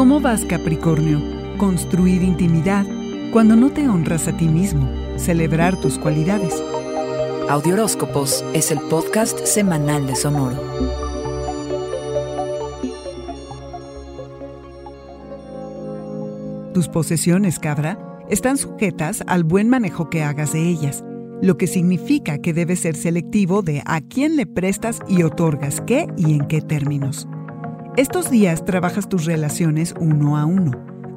¿Cómo vas, Capricornio? Construir intimidad cuando no te honras a ti mismo, celebrar tus cualidades. Audioróscopos es el podcast semanal de Sonoro. Tus posesiones, cabra, están sujetas al buen manejo que hagas de ellas, lo que significa que debes ser selectivo de a quién le prestas y otorgas qué y en qué términos. Estos días trabajas tus relaciones uno a uno.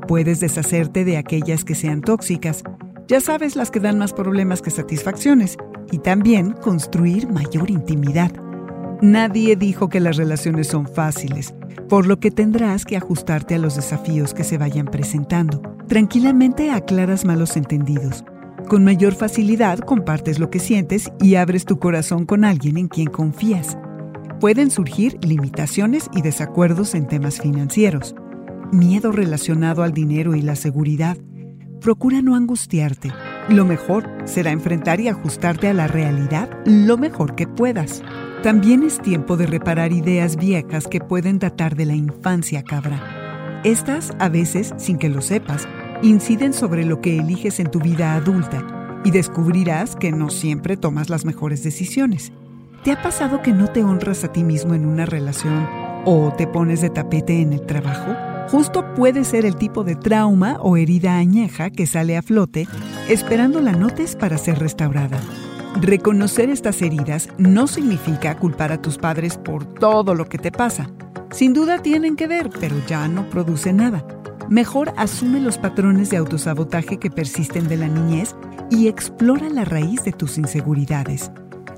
Puedes deshacerte de aquellas que sean tóxicas, ya sabes las que dan más problemas que satisfacciones, y también construir mayor intimidad. Nadie dijo que las relaciones son fáciles, por lo que tendrás que ajustarte a los desafíos que se vayan presentando. Tranquilamente aclaras malos entendidos. Con mayor facilidad compartes lo que sientes y abres tu corazón con alguien en quien confías pueden surgir limitaciones y desacuerdos en temas financieros, miedo relacionado al dinero y la seguridad. Procura no angustiarte. Lo mejor será enfrentar y ajustarte a la realidad lo mejor que puedas. También es tiempo de reparar ideas viejas que pueden datar de la infancia cabra. Estas, a veces, sin que lo sepas, inciden sobre lo que eliges en tu vida adulta y descubrirás que no siempre tomas las mejores decisiones. ¿Te ha pasado que no te honras a ti mismo en una relación o te pones de tapete en el trabajo? Justo puede ser el tipo de trauma o herida añeja que sale a flote esperando la notes para ser restaurada. Reconocer estas heridas no significa culpar a tus padres por todo lo que te pasa. Sin duda tienen que ver, pero ya no produce nada. Mejor asume los patrones de autosabotaje que persisten de la niñez y explora la raíz de tus inseguridades.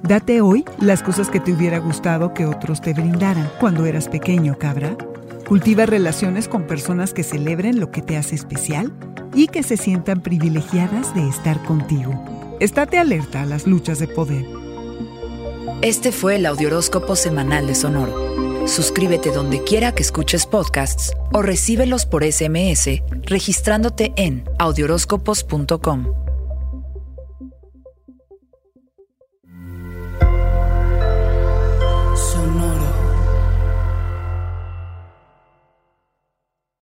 Date hoy las cosas que te hubiera gustado que otros te brindaran cuando eras pequeño, cabra. Cultiva relaciones con personas que celebren lo que te hace especial y que se sientan privilegiadas de estar contigo. Estate alerta a las luchas de poder. Este fue el Audioróscopo Semanal de Sonoro. Suscríbete donde quiera que escuches podcasts o recíbelos por SMS registrándote en audioróscopos.com.